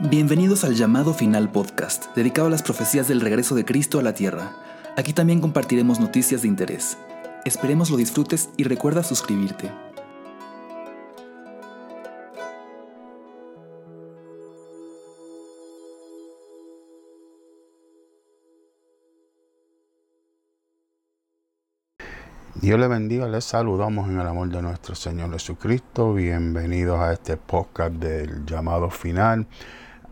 Bienvenidos al llamado final podcast, dedicado a las profecías del regreso de Cristo a la tierra. Aquí también compartiremos noticias de interés. Esperemos lo disfrutes y recuerda suscribirte. Dios le bendiga, les saludamos en el amor de nuestro Señor Jesucristo. Bienvenidos a este podcast del llamado final.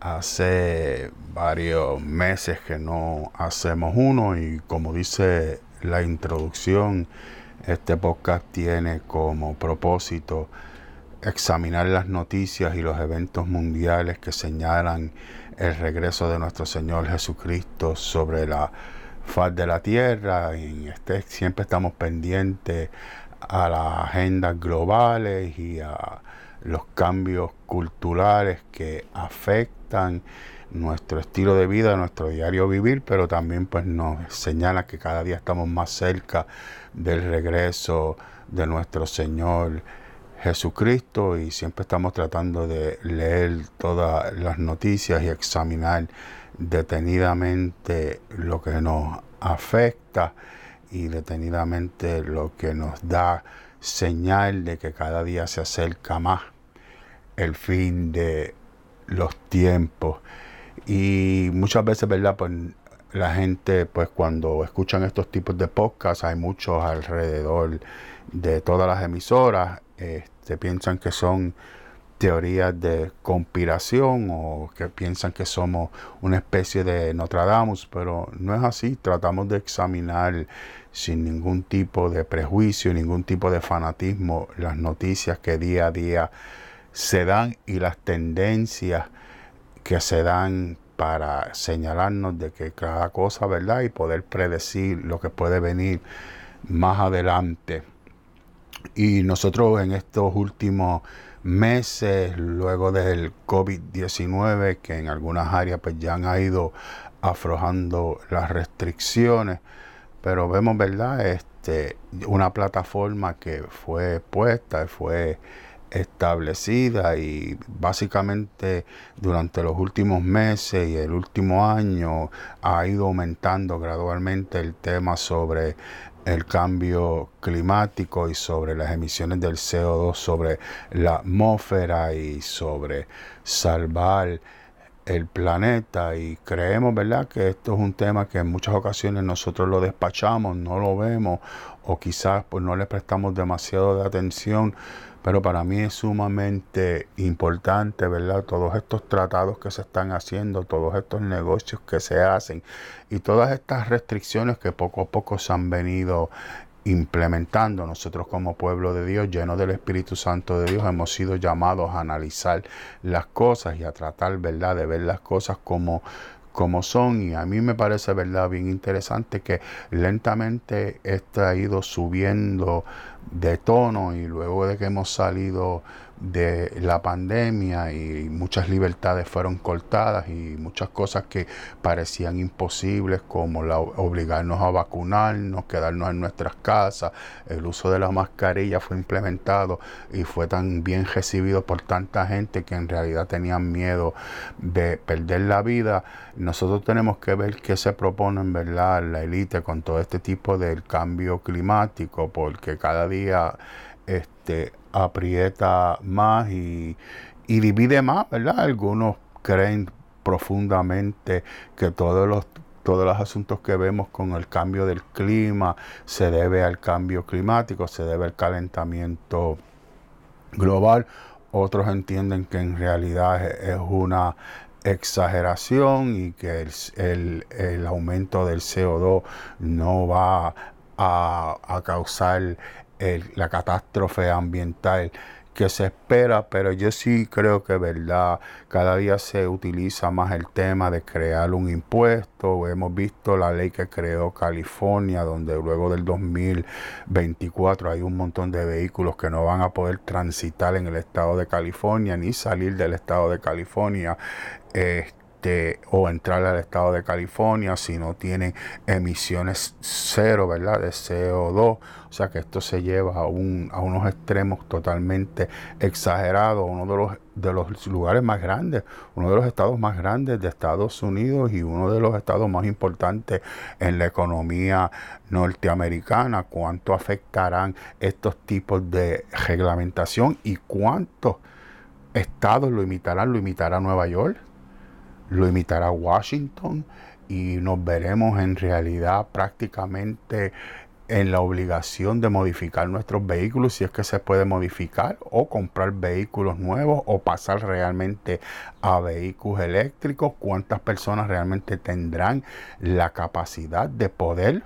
Hace varios meses que no hacemos uno y como dice la introducción, este podcast tiene como propósito examinar las noticias y los eventos mundiales que señalan el regreso de nuestro Señor Jesucristo sobre la faz de la tierra. Y este, siempre estamos pendientes a las agendas globales y a los cambios culturales que afectan nuestro estilo de vida, nuestro diario vivir, pero también pues nos señala que cada día estamos más cerca del regreso de nuestro Señor Jesucristo y siempre estamos tratando de leer todas las noticias y examinar detenidamente lo que nos afecta y detenidamente lo que nos da señal de que cada día se acerca más el fin de los tiempos. Y muchas veces, ¿verdad? Pues la gente, pues cuando escuchan estos tipos de podcasts, hay muchos alrededor de todas las emisoras, este, piensan que son teorías de conspiración o que piensan que somos una especie de Notre Dame, pero no es así. Tratamos de examinar sin ningún tipo de prejuicio, ningún tipo de fanatismo las noticias que día a día se dan y las tendencias que se dan para señalarnos de que cada cosa, ¿verdad? Y poder predecir lo que puede venir más adelante. Y nosotros en estos últimos meses, luego del COVID-19, que en algunas áreas pues ya han ido aflojando las restricciones, pero vemos, ¿verdad? Este, una plataforma que fue puesta, fue establecida y básicamente durante los últimos meses y el último año ha ido aumentando gradualmente el tema sobre el cambio climático y sobre las emisiones del CO2 sobre la atmósfera y sobre salvar el planeta y creemos, ¿verdad?, que esto es un tema que en muchas ocasiones nosotros lo despachamos, no lo vemos o quizás pues no le prestamos demasiado de atención pero para mí es sumamente importante, ¿verdad? Todos estos tratados que se están haciendo, todos estos negocios que se hacen y todas estas restricciones que poco a poco se han venido implementando. Nosotros como pueblo de Dios, lleno del Espíritu Santo de Dios, hemos sido llamados a analizar las cosas y a tratar, ¿verdad?, de ver las cosas como como son y a mí me parece verdad bien interesante que lentamente esto ha ido subiendo de tono y luego de que hemos salido de la pandemia y muchas libertades fueron cortadas y muchas cosas que parecían imposibles como la, obligarnos a vacunarnos, quedarnos en nuestras casas, el uso de la mascarilla fue implementado y fue tan bien recibido por tanta gente que en realidad tenían miedo de perder la vida. Nosotros tenemos que ver qué se propone en verdad la élite con todo este tipo del cambio climático porque cada día este, aprieta más y, divide más, ¿verdad? Algunos creen profundamente que todos los todos los asuntos que vemos con el cambio del clima se debe al cambio climático, se debe al calentamiento global. Otros entienden que en realidad es una exageración y que el, el, aumento del CO2 no va a, a causar la catástrofe ambiental que se espera, pero yo sí creo que verdad, cada día se utiliza más el tema de crear un impuesto. Hemos visto la ley que creó California, donde luego del 2024 hay un montón de vehículos que no van a poder transitar en el estado de California ni salir del estado de California. O entrar al estado de California si no tienen emisiones cero, ¿verdad? De CO2 o sea que esto se lleva a, un, a unos extremos totalmente exagerados. Uno de los de los lugares más grandes, uno de los estados más grandes de Estados Unidos y uno de los estados más importantes en la economía norteamericana. ¿Cuánto afectarán estos tipos de reglamentación y cuántos estados lo imitarán? ¿Lo imitará Nueva York? ¿Lo imitará Washington? Y nos veremos en realidad prácticamente en la obligación de modificar nuestros vehículos si es que se puede modificar o comprar vehículos nuevos o pasar realmente a vehículos eléctricos, cuántas personas realmente tendrán la capacidad de poder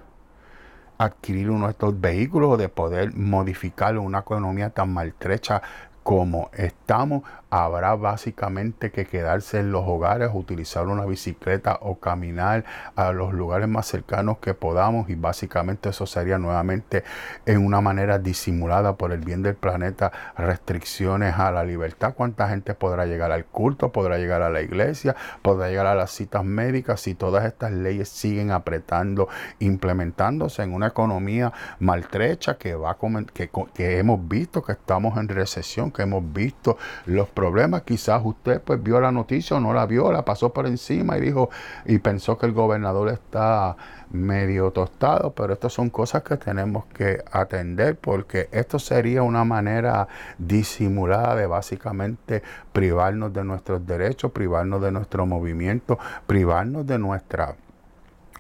adquirir uno de estos vehículos o de poder modificar una economía tan maltrecha como estamos, habrá básicamente que quedarse en los hogares, utilizar una bicicleta o caminar a los lugares más cercanos que podamos y básicamente eso sería nuevamente en una manera disimulada por el bien del planeta restricciones a la libertad. ¿Cuánta gente podrá llegar al culto, podrá llegar a la iglesia, podrá llegar a las citas médicas si todas estas leyes siguen apretando, implementándose en una economía maltrecha que va que, que hemos visto que estamos en recesión? que hemos visto los problemas. Quizás usted pues vio la noticia o no la vio, la pasó por encima y dijo y pensó que el gobernador está medio tostado, pero estas son cosas que tenemos que atender porque esto sería una manera disimulada de básicamente privarnos de nuestros derechos, privarnos de nuestro movimiento, privarnos de nuestra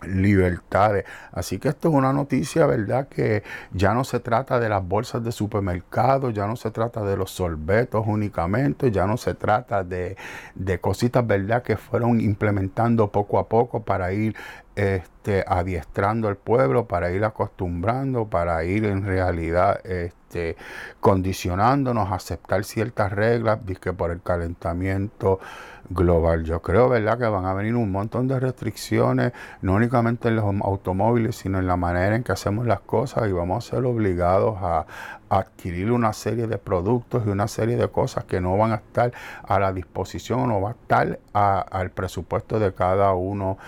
libertades. Así que esto es una noticia, ¿verdad? Que ya no se trata de las bolsas de supermercado, ya no se trata de los sorbetos únicamente, ya no se trata de, de cositas, ¿verdad? Que fueron implementando poco a poco para ir este, adiestrando al pueblo, para ir acostumbrando, para ir en realidad este, condicionándonos a aceptar ciertas reglas, que por el calentamiento global. Yo creo, ¿verdad?, que van a venir un montón de restricciones, no únicamente en los automóviles, sino en la manera en que hacemos las cosas y vamos a ser obligados a, adquirir una serie de productos y una serie de cosas que no van a estar a la disposición o no va a estar al presupuesto de cada uno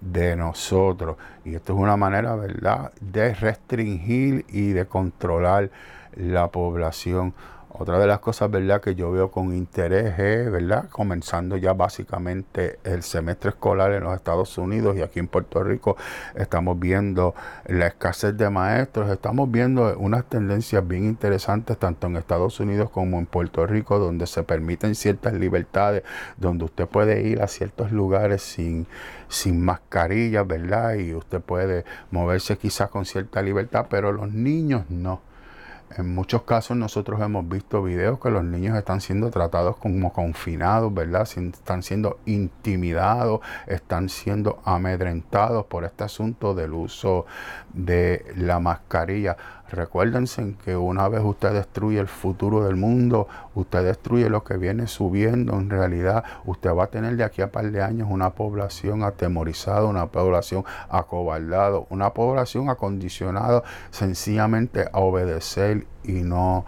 de nosotros. Y esto es una manera, ¿verdad?, de restringir y de controlar la población. Otra de las cosas, ¿verdad?, que yo veo con interés es, ¿verdad?, comenzando ya básicamente el semestre escolar en los Estados Unidos y aquí en Puerto Rico estamos viendo la escasez de maestros, estamos viendo unas tendencias bien interesantes tanto en Estados Unidos como en Puerto Rico donde se permiten ciertas libertades, donde usted puede ir a ciertos lugares sin, sin mascarilla, ¿verdad? Y usted puede moverse quizás con cierta libertad, pero los niños no. En muchos casos nosotros hemos visto videos que los niños están siendo tratados como confinados, ¿verdad? Están siendo intimidados, están siendo amedrentados por este asunto del uso de la mascarilla. Recuérdense que una vez usted destruye el futuro del mundo, usted destruye lo que viene subiendo. En realidad, usted va a tener de aquí a par de años una población atemorizada, una población acobardada, una población acondicionada sencillamente a obedecer y no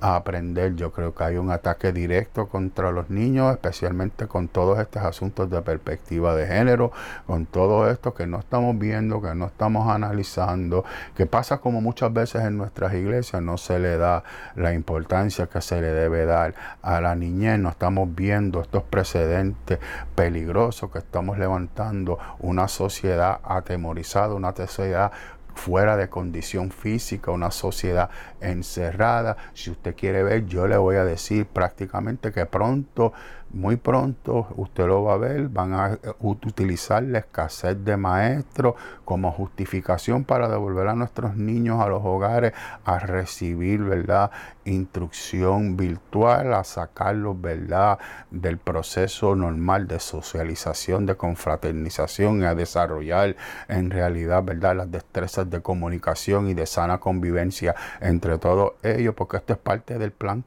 aprender. Yo creo que hay un ataque directo contra los niños, especialmente con todos estos asuntos de perspectiva de género, con todo esto que no estamos viendo, que no estamos analizando, que pasa como muchas veces en nuestras iglesias, no se le da la importancia que se le debe dar a la niñez, no estamos viendo estos precedentes peligrosos que estamos levantando, una sociedad atemorizada, una sociedad fuera de condición física, una sociedad encerrada. Si usted quiere ver, yo le voy a decir prácticamente que pronto muy pronto usted lo va a ver, van a eh, utilizar la escasez de maestros como justificación para devolver a nuestros niños a los hogares a recibir, ¿verdad? Instrucción virtual, a sacarlos, ¿verdad? Del proceso normal de socialización, de confraternización, a desarrollar en realidad, ¿verdad? Las destrezas de comunicación y de sana convivencia entre todos ellos, porque esto es parte del plan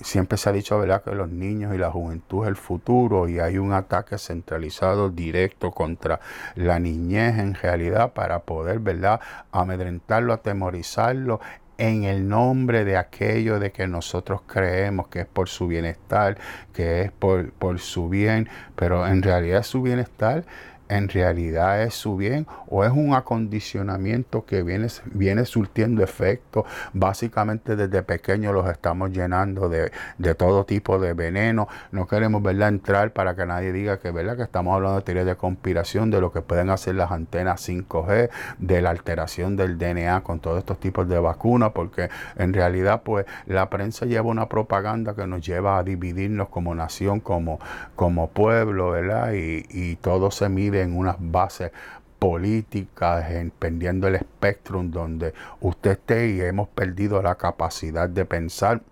siempre se ha dicho ¿verdad? que los niños y la juventud es el futuro y hay un ataque centralizado directo contra la niñez en realidad para poder ¿verdad? amedrentarlo, atemorizarlo en el nombre de aquello de que nosotros creemos que es por su bienestar, que es por, por su bien, pero en realidad su bienestar en realidad es su bien o es un acondicionamiento que viene, viene surtiendo efecto. Básicamente desde pequeños los estamos llenando de, todo tipo de veneno. No queremos verla entrar para que nadie diga que, ¿verdad? que estamos hablando de teoría de conspiración, de lo que pueden hacer las antenas 5G, de la alteración del DNA con todos estos tipos de vacunas, porque en realidad pues la prensa lleva una propaganda que nos lleva a dividirnos como nación, como, como pueblo, ¿verdad? Y, y todo se mide en unas bases políticas, en, pendiendo el espectro donde usted esté y hemos perdido la capacidad de pensar,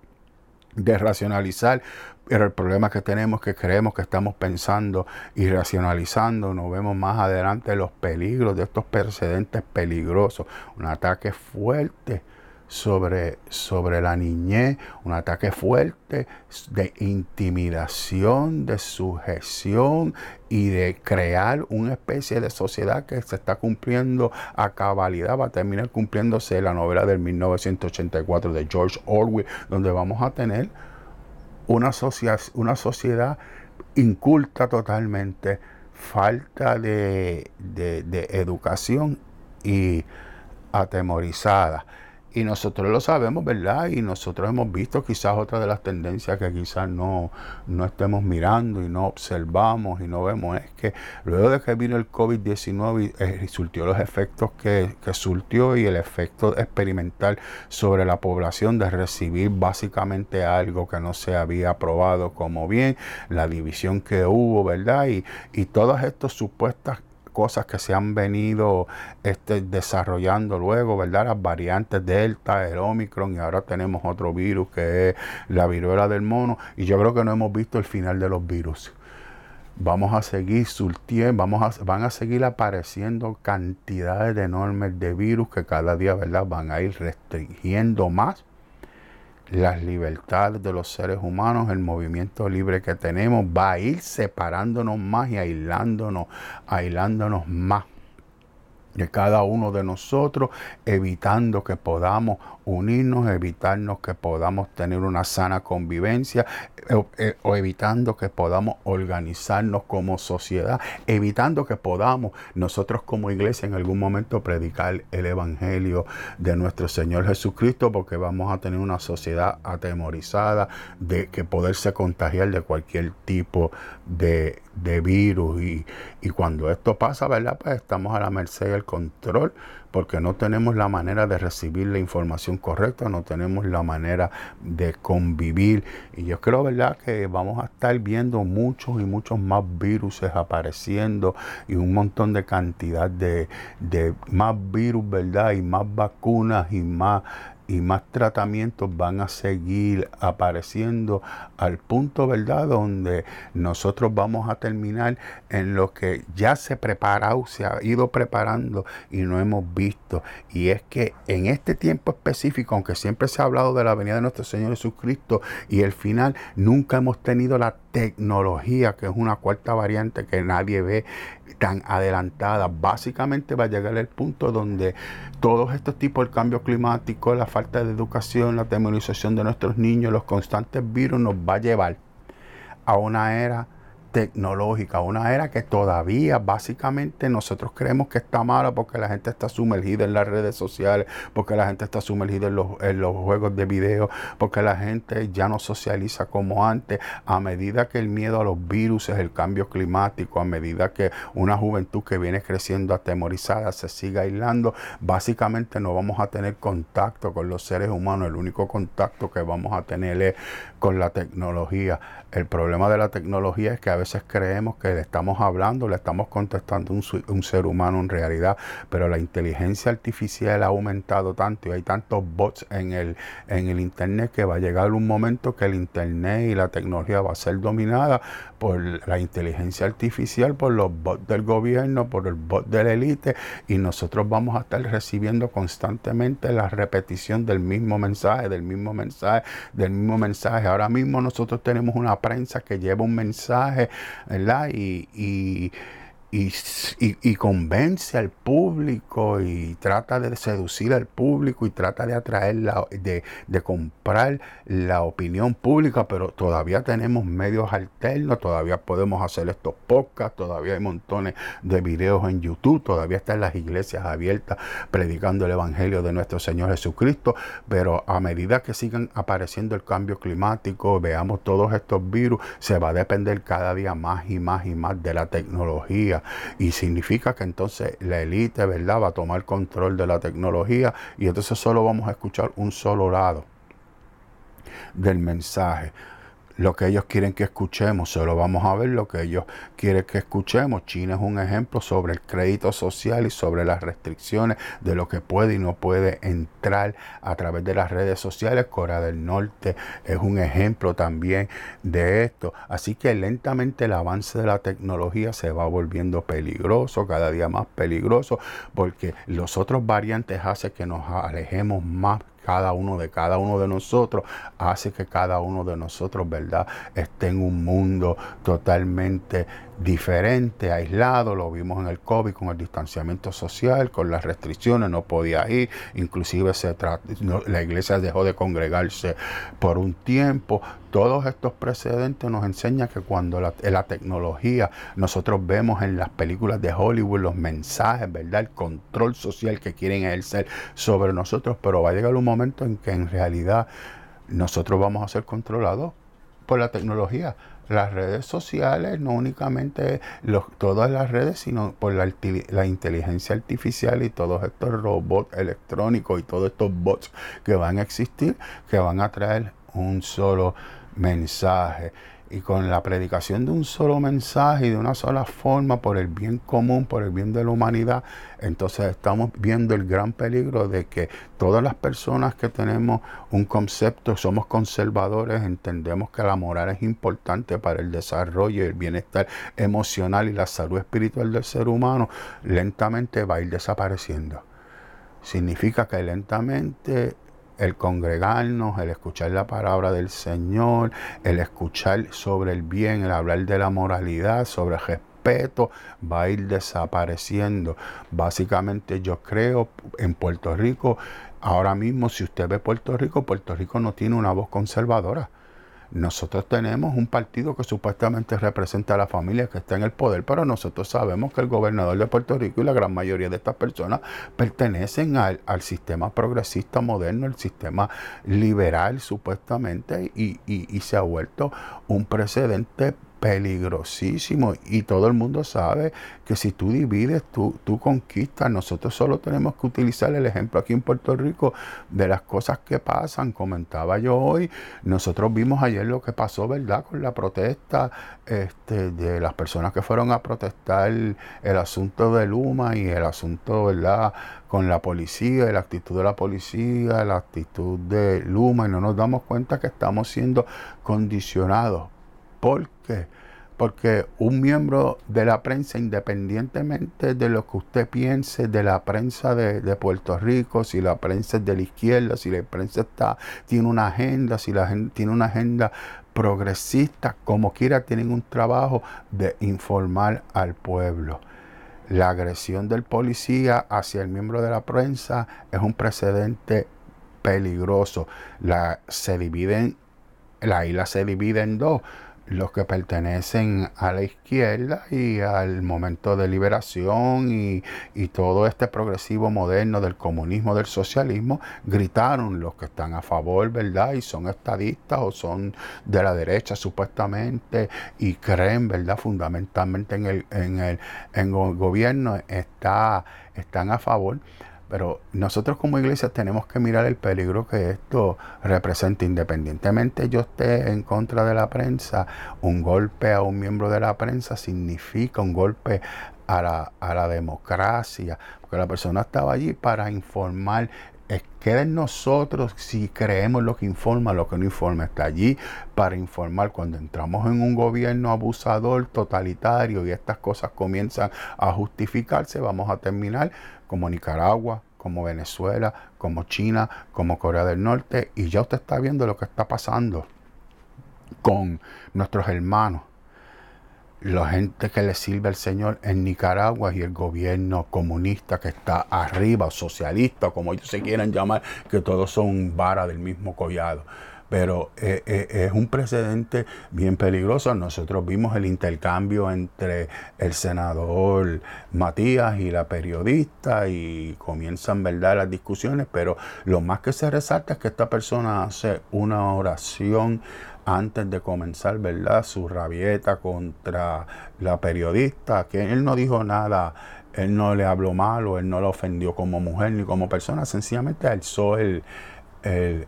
de racionalizar. Pero el problema que tenemos es que creemos que estamos pensando y racionalizando, no vemos más adelante los peligros de estos precedentes peligrosos. Un ataque fuerte sobre, sobre la niñez, un ataque fuerte de intimidación, de sujeción y de crear una especie de sociedad que se está cumpliendo a cabalidad, va a terminar cumpliéndose la novela del 1984 de George Orwell, donde vamos a tener una, una sociedad inculta totalmente, falta de, de educación y atemorizada. Y nosotros lo sabemos, ¿verdad? Y nosotros hemos visto quizás otra de las tendencias que quizás no, no estemos mirando y no observamos y no vemos. Es que luego de que vino el COVID-19 y surtió los efectos que, que surtió y el efecto experimental sobre la población de recibir básicamente algo que no se había probado como bien, la división que hubo, ¿verdad? Y, y todas estas supuestas cosas que se han venido este, desarrollando luego, ¿verdad? Las variantes Delta, el Omicron y ahora tenemos otro virus que es la viruela del mono y yo creo que no hemos visto el final de los virus. Vamos a seguir surtiendo, vamos a, van a seguir apareciendo cantidades enormes de virus que cada día, ¿verdad? Van a ir restringiendo más las libertades de los seres humanos, el movimiento libre que tenemos va a ir separándonos más y aislándonos, aislándonos más de cada uno de nosotros, evitando que podamos unirnos, evitarnos que podamos tener una sana convivencia eh, eh, o, evitando que podamos organizarnos como sociedad, evitando que podamos nosotros como iglesia en algún momento predicar el evangelio de nuestro Señor Jesucristo, porque vamos a tener una sociedad atemorizada de que poderse contagiar de cualquier tipo de, de virus y, y, cuando esto pasa, ¿verdad? Pues estamos a la merced del control porque no tenemos la manera de recibir la información correcta, no tenemos la manera de convivir. Y yo creo, ¿verdad?, que vamos a estar viendo muchos y muchos más virus apareciendo y un montón de cantidad de, de más virus, ¿verdad?, y más vacunas y más y más tratamientos van a seguir apareciendo al punto, ¿verdad?, donde nosotros vamos a terminar en lo que ya se preparado, se ha ido preparando y no hemos visto. Y es que en este tiempo específico, aunque siempre se ha hablado de la venida de nuestro Señor Jesucristo y el final, nunca hemos tenido la tecnología, que es una cuarta variante que nadie ve tan adelantada. Básicamente va a llegar el punto donde todos estos tipos de cambio climático, la falta de educación, la demonización de nuestros niños, los constantes virus nos va a llevar a una era tecnológica, una era que todavía básicamente nosotros creemos que está mala porque la gente está sumergida en las redes sociales, porque la gente está sumergida en los, en los juegos de video, porque la gente ya no socializa como antes, a medida que el miedo a los virus, el cambio climático, a medida que una juventud que viene creciendo atemorizada se siga aislando, básicamente no vamos a tener contacto con los seres humanos, el único contacto que vamos a tener es con la tecnología. El problema de la tecnología es que a veces creemos que le estamos hablando, le estamos contestando un, un ser humano en realidad, pero la inteligencia artificial ha aumentado tanto y hay tantos bots en el, en el Internet que va a llegar un momento que el Internet y la tecnología va a ser dominada por la inteligencia artificial, por los bots del gobierno, por el bot de la élite y nosotros vamos a estar recibiendo constantemente la repetición del mismo mensaje, del mismo mensaje, del mismo mensaje. Ahora mismo nosotros tenemos una prensa que lleva un mensaje, ¿verdad? Y, y, convence al público y trata de seducir al público y trata de atraer, la, de, de, comprar la opinión pública, pero todavía tenemos medios alternos, todavía podemos hacer estos podcasts, todavía hay montones de videos en YouTube, todavía están las iglesias abiertas predicando el Evangelio de nuestro Señor Jesucristo, pero a medida que sigan apareciendo el cambio climático, veamos todos estos virus, se va a depender cada día más y más y más de la tecnología y significa que entonces la élite, ¿verdad?, va a tomar control de la tecnología y entonces solo vamos a escuchar un solo lado del mensaje lo que ellos quieren que escuchemos, solo vamos a ver lo que ellos quieren que escuchemos. China es un ejemplo sobre el crédito social y sobre las restricciones de lo que puede y no puede entrar a través de las redes sociales. Corea del Norte es un ejemplo también de esto. Así que lentamente el avance de la tecnología se va volviendo peligroso, cada día más peligroso, porque los otros variantes hacen que nos alejemos más cada uno de cada uno de nosotros hace que cada uno de nosotros, ¿verdad?, esté en un mundo totalmente diferente, aislado, lo vimos en el COVID con el distanciamiento social, con las restricciones, no podía ir, inclusive se la iglesia dejó de congregarse por un tiempo. Todos estos precedentes nos enseñan que cuando la, la tecnología, nosotros vemos en las películas de Hollywood los mensajes, ¿verdad? El control social que quieren ejercer sobre nosotros, pero va a llegar un momento en que en realidad nosotros vamos a ser controlados por la tecnología las redes sociales, no únicamente los, todas las redes, sino por la, la, inteligencia artificial y todos estos robots electrónicos y todos estos bots que van a existir, que van a traer un solo mensaje y con la predicación de un solo mensaje y de una sola forma por el bien común, por el bien de la humanidad, entonces estamos viendo el gran peligro de que todas las personas que tenemos un concepto, somos conservadores, entendemos que la moral es importante para el desarrollo y el bienestar emocional y la salud espiritual del ser humano, lentamente va a ir desapareciendo. Significa que lentamente el congregarnos, el escuchar la palabra del Señor, el escuchar sobre el bien, el hablar de la moralidad, sobre el respeto, va a ir desapareciendo. Básicamente yo creo en Puerto Rico, ahora mismo si usted ve Puerto Rico, Puerto Rico no tiene una voz conservadora. Nosotros tenemos un partido que supuestamente representa a la familia que está en el poder, pero nosotros sabemos que el gobernador de Puerto Rico y la gran mayoría de estas personas pertenecen al, sistema progresista moderno, el sistema liberal supuestamente, y, y se ha vuelto un precedente peligrosísimo y todo el mundo sabe que si tú divides, tú, tú conquistas. Nosotros solo tenemos que utilizar el ejemplo aquí en Puerto Rico de las cosas que pasan. Comentaba yo hoy, nosotros vimos ayer lo que pasó, ¿verdad? Con la protesta este, de las personas que fueron a protestar el, asunto de Luma y el asunto, ¿verdad? Con la policía la actitud de la policía, la actitud de Luma y no nos damos cuenta que estamos siendo condicionados ¿Por qué? Porque un miembro de la prensa, independientemente de lo que usted piense de la prensa de, Puerto Rico, si la prensa es de la izquierda, si la prensa está, tiene una agenda, si la gente tiene una agenda progresista, como quiera, tienen un trabajo de informar al pueblo. La agresión del policía hacia el miembro de la prensa es un precedente peligroso. La, se dividen, la isla se divide en dos los que pertenecen a la izquierda y al momento de liberación y, todo este progresivo moderno del comunismo, del socialismo, gritaron los que están a favor, ¿verdad? Y son estadistas o son de la derecha supuestamente y creen, ¿verdad? Fundamentalmente en el, en el, en el gobierno está, están a favor pero nosotros como iglesia tenemos que mirar el peligro que esto representa. Independientemente yo esté en contra de la prensa, un golpe a un miembro de la prensa significa un golpe a la, a la democracia, porque la persona estaba allí para informar. Es que nosotros si creemos lo que informa, lo que no informa. Está allí para informar. Cuando entramos en un gobierno abusador, totalitario y estas cosas comienzan a justificarse, vamos a terminar como Nicaragua, como Venezuela, como China, como Corea del Norte. Y ya usted está viendo lo que está pasando con nuestros hermanos la gente que le sirve al Señor en Nicaragua y el gobierno comunista que está arriba, socialista, como ellos se quieran llamar, que todos son vara del mismo collado. Pero eh, eh, es un precedente bien peligroso. Nosotros vimos el intercambio entre el senador Matías y la periodista y comienzan, ¿verdad?, las discusiones, pero lo más que se resalta es que esta persona hace una oración antes de comenzar, ¿verdad? Su rabieta contra la periodista, que él no dijo nada, él no le habló mal o él no la ofendió como mujer ni como persona, sencillamente alzó el, el,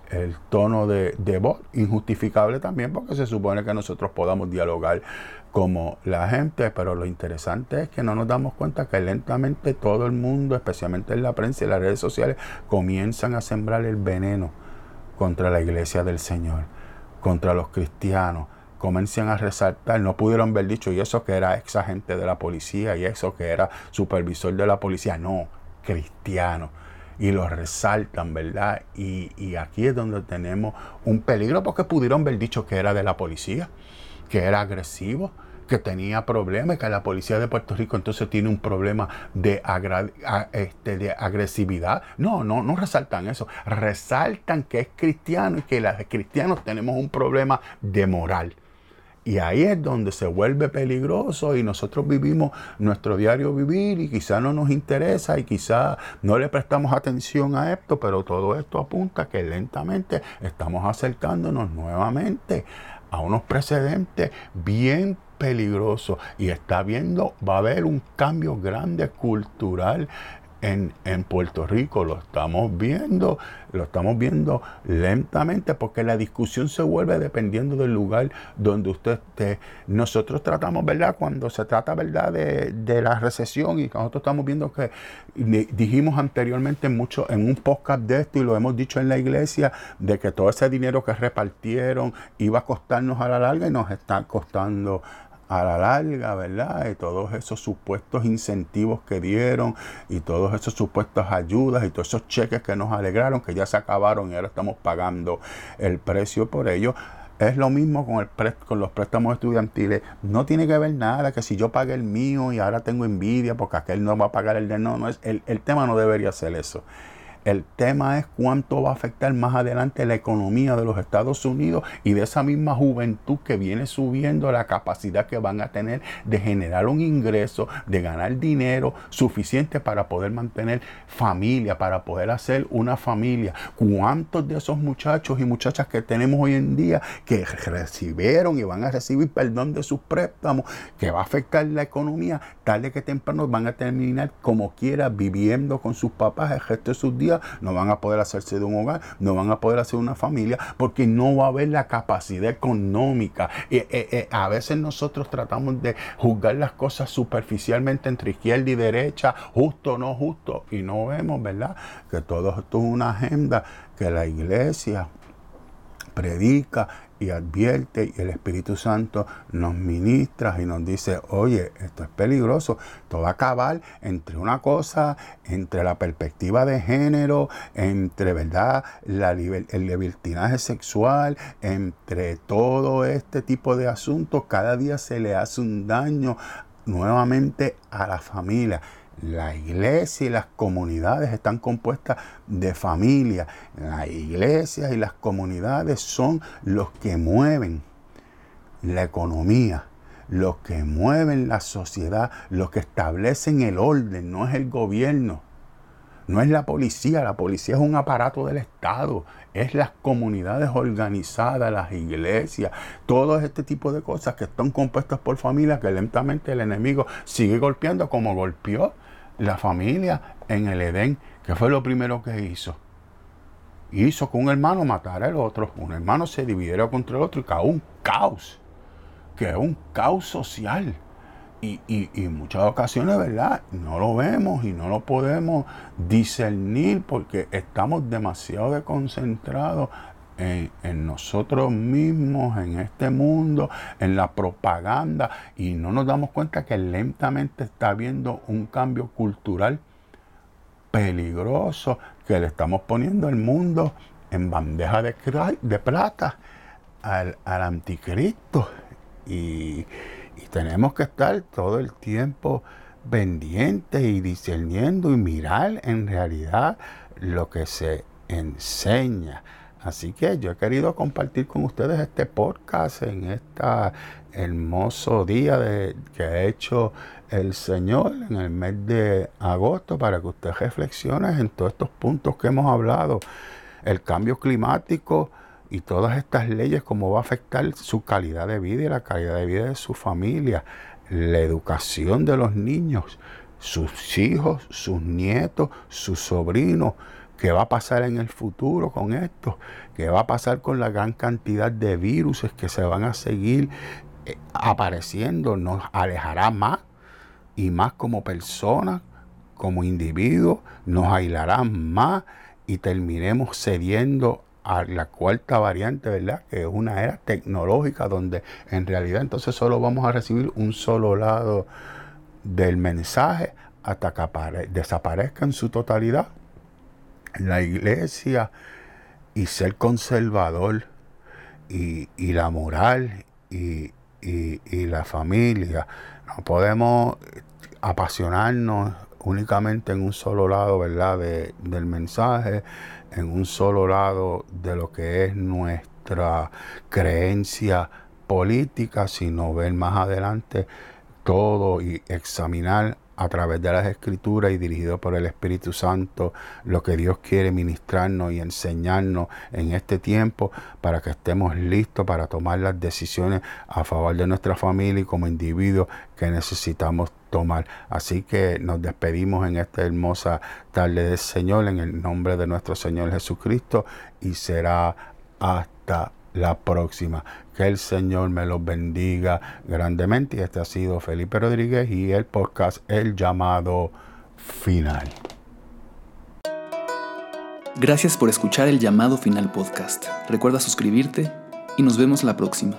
tono de, de, voz, injustificable también, porque se supone que nosotros podamos dialogar como la gente, pero lo interesante es que no nos damos cuenta que lentamente todo el mundo, especialmente en la prensa y las redes sociales, comienzan a sembrar el veneno contra la iglesia del Señor contra los cristianos, comienzan a resaltar, no pudieron haber dicho, y eso que era ex agente de la policía, y eso que era supervisor de la policía, no, cristiano. Y lo resaltan, ¿verdad? Y, y aquí es donde tenemos un peligro, porque pudieron haber dicho que era de la policía, que era agresivo, que tenía problemas, que la policía de Puerto Rico entonces tiene un problema de, este, agresividad. No, no, no resaltan eso. Resaltan que es cristiano y que los cristianos tenemos un problema de moral. Y ahí es donde se vuelve peligroso y nosotros vivimos nuestro diario vivir y quizá no nos interesa y quizá no le prestamos atención a esto, pero todo esto apunta que lentamente estamos acercándonos nuevamente a unos precedentes bien peligroso y está viendo, va a haber un cambio grande cultural en, en, Puerto Rico. Lo estamos viendo, lo estamos viendo lentamente porque la discusión se vuelve dependiendo del lugar donde usted esté. Nosotros tratamos, ¿verdad? Cuando se trata, ¿verdad? De, de la recesión y nosotros estamos viendo que dijimos anteriormente mucho en un podcast de esto y lo hemos dicho en la iglesia, de que todo ese dinero que repartieron iba a costarnos a la larga y nos está costando a la larga, ¿verdad? Y todos esos supuestos incentivos que dieron y todos esos supuestos ayudas y todos esos cheques que nos alegraron, que ya se acabaron y ahora estamos pagando el precio por ello. Es lo mismo con, el con los préstamos estudiantiles. No tiene que ver nada que si yo pagué el mío y ahora tengo envidia porque aquel no va a pagar el de no, no es el, el tema no debería ser eso. El tema es cuánto va a afectar más adelante la economía de los Estados Unidos y de esa misma juventud que viene subiendo la capacidad que van a tener de generar un ingreso, de ganar dinero suficiente para poder mantener familia, para poder hacer una familia. ¿Cuántos de esos muchachos y muchachas que tenemos hoy en día que recibieron y van a recibir perdón de sus préstamos, que va a afectar la economía, tarde que temprano van a terminar como quiera viviendo con sus papás el resto de sus días no van a poder hacerse de un hogar, no van a poder hacer una familia, porque no va a haber la capacidad económica. Eh, eh, a veces nosotros tratamos de juzgar las cosas superficialmente entre izquierda y derecha, justo o no justo, y no vemos, ¿verdad? Que todo esto es una agenda que la iglesia predica y advierte y el Espíritu Santo nos ministra y nos dice, oye, esto es peligroso, esto va a acabar entre una cosa, entre la perspectiva de género, entre, ¿verdad?, el libertinaje sexual, entre todo este tipo de asuntos, cada día se le hace un daño nuevamente a la familia. La iglesia y las comunidades están compuestas de familia. La iglesia y las comunidades son los que mueven la economía, los que mueven la sociedad, los que establecen el orden, no es el gobierno. No es la policía, la policía es un aparato del Estado, es las comunidades organizadas, las iglesias, todo este tipo de cosas que están compuestas por familias que lentamente el enemigo sigue golpeando como golpeó la familia en el Edén, que fue lo primero que hizo. Hizo que un hermano matara al otro, un hermano se dividiera contra el otro y caó un caos, que es un caos social. Y, en muchas ocasiones, ¿verdad? No lo vemos y no lo podemos discernir porque estamos demasiado desconcentrados en, nosotros mismos, en este mundo, en la propaganda, y no nos damos cuenta que lentamente está habiendo un cambio cultural peligroso que le estamos poniendo al mundo en bandeja de, de plata al, al anticristo. Y, Y tenemos que estar todo el tiempo pendientes y discerniendo y mirar en realidad lo que se enseña. Así que yo he querido compartir con ustedes este podcast en este hermoso día que ha hecho el Señor en el mes de agosto para que usted reflexione en todos estos puntos que hemos hablado. El cambio climático y todas estas leyes, cómo va a afectar su calidad de vida y la calidad de vida de su familia, la educación de los niños, sus hijos, sus nietos, sus sobrinos qué va a pasar en el futuro con esto, qué va a pasar con la gran cantidad de virus que se van a seguir eh, apareciendo, nos alejará más y más como personas, como individuos, nos aislarán más y terminemos cediendo a la cuarta variante, ¿verdad? Que es una era tecnológica donde en realidad entonces solo vamos a recibir un solo lado del mensaje hasta que desaparezca en su totalidad la iglesia y ser conservador y, la moral y, la familia. No podemos apasionarnos únicamente en un solo lado, ¿verdad? del mensaje, en un solo lado de lo que es nuestra creencia política, sino ver más adelante todo y examinar a través de las escrituras y dirigido por el Espíritu Santo lo que Dios quiere ministrarnos y enseñarnos en este tiempo para que estemos listos para tomar las decisiones a favor de nuestra familia y como individuos que necesitamos tomar. Así que nos despedimos en esta hermosa tarde del Señor en el nombre de nuestro Señor Jesucristo y será hasta la próxima. Que el Señor me los bendiga grandemente. Y este ha sido Felipe Rodríguez y el podcast El llamado final. Gracias por escuchar el llamado final podcast. Recuerda suscribirte y nos vemos la próxima.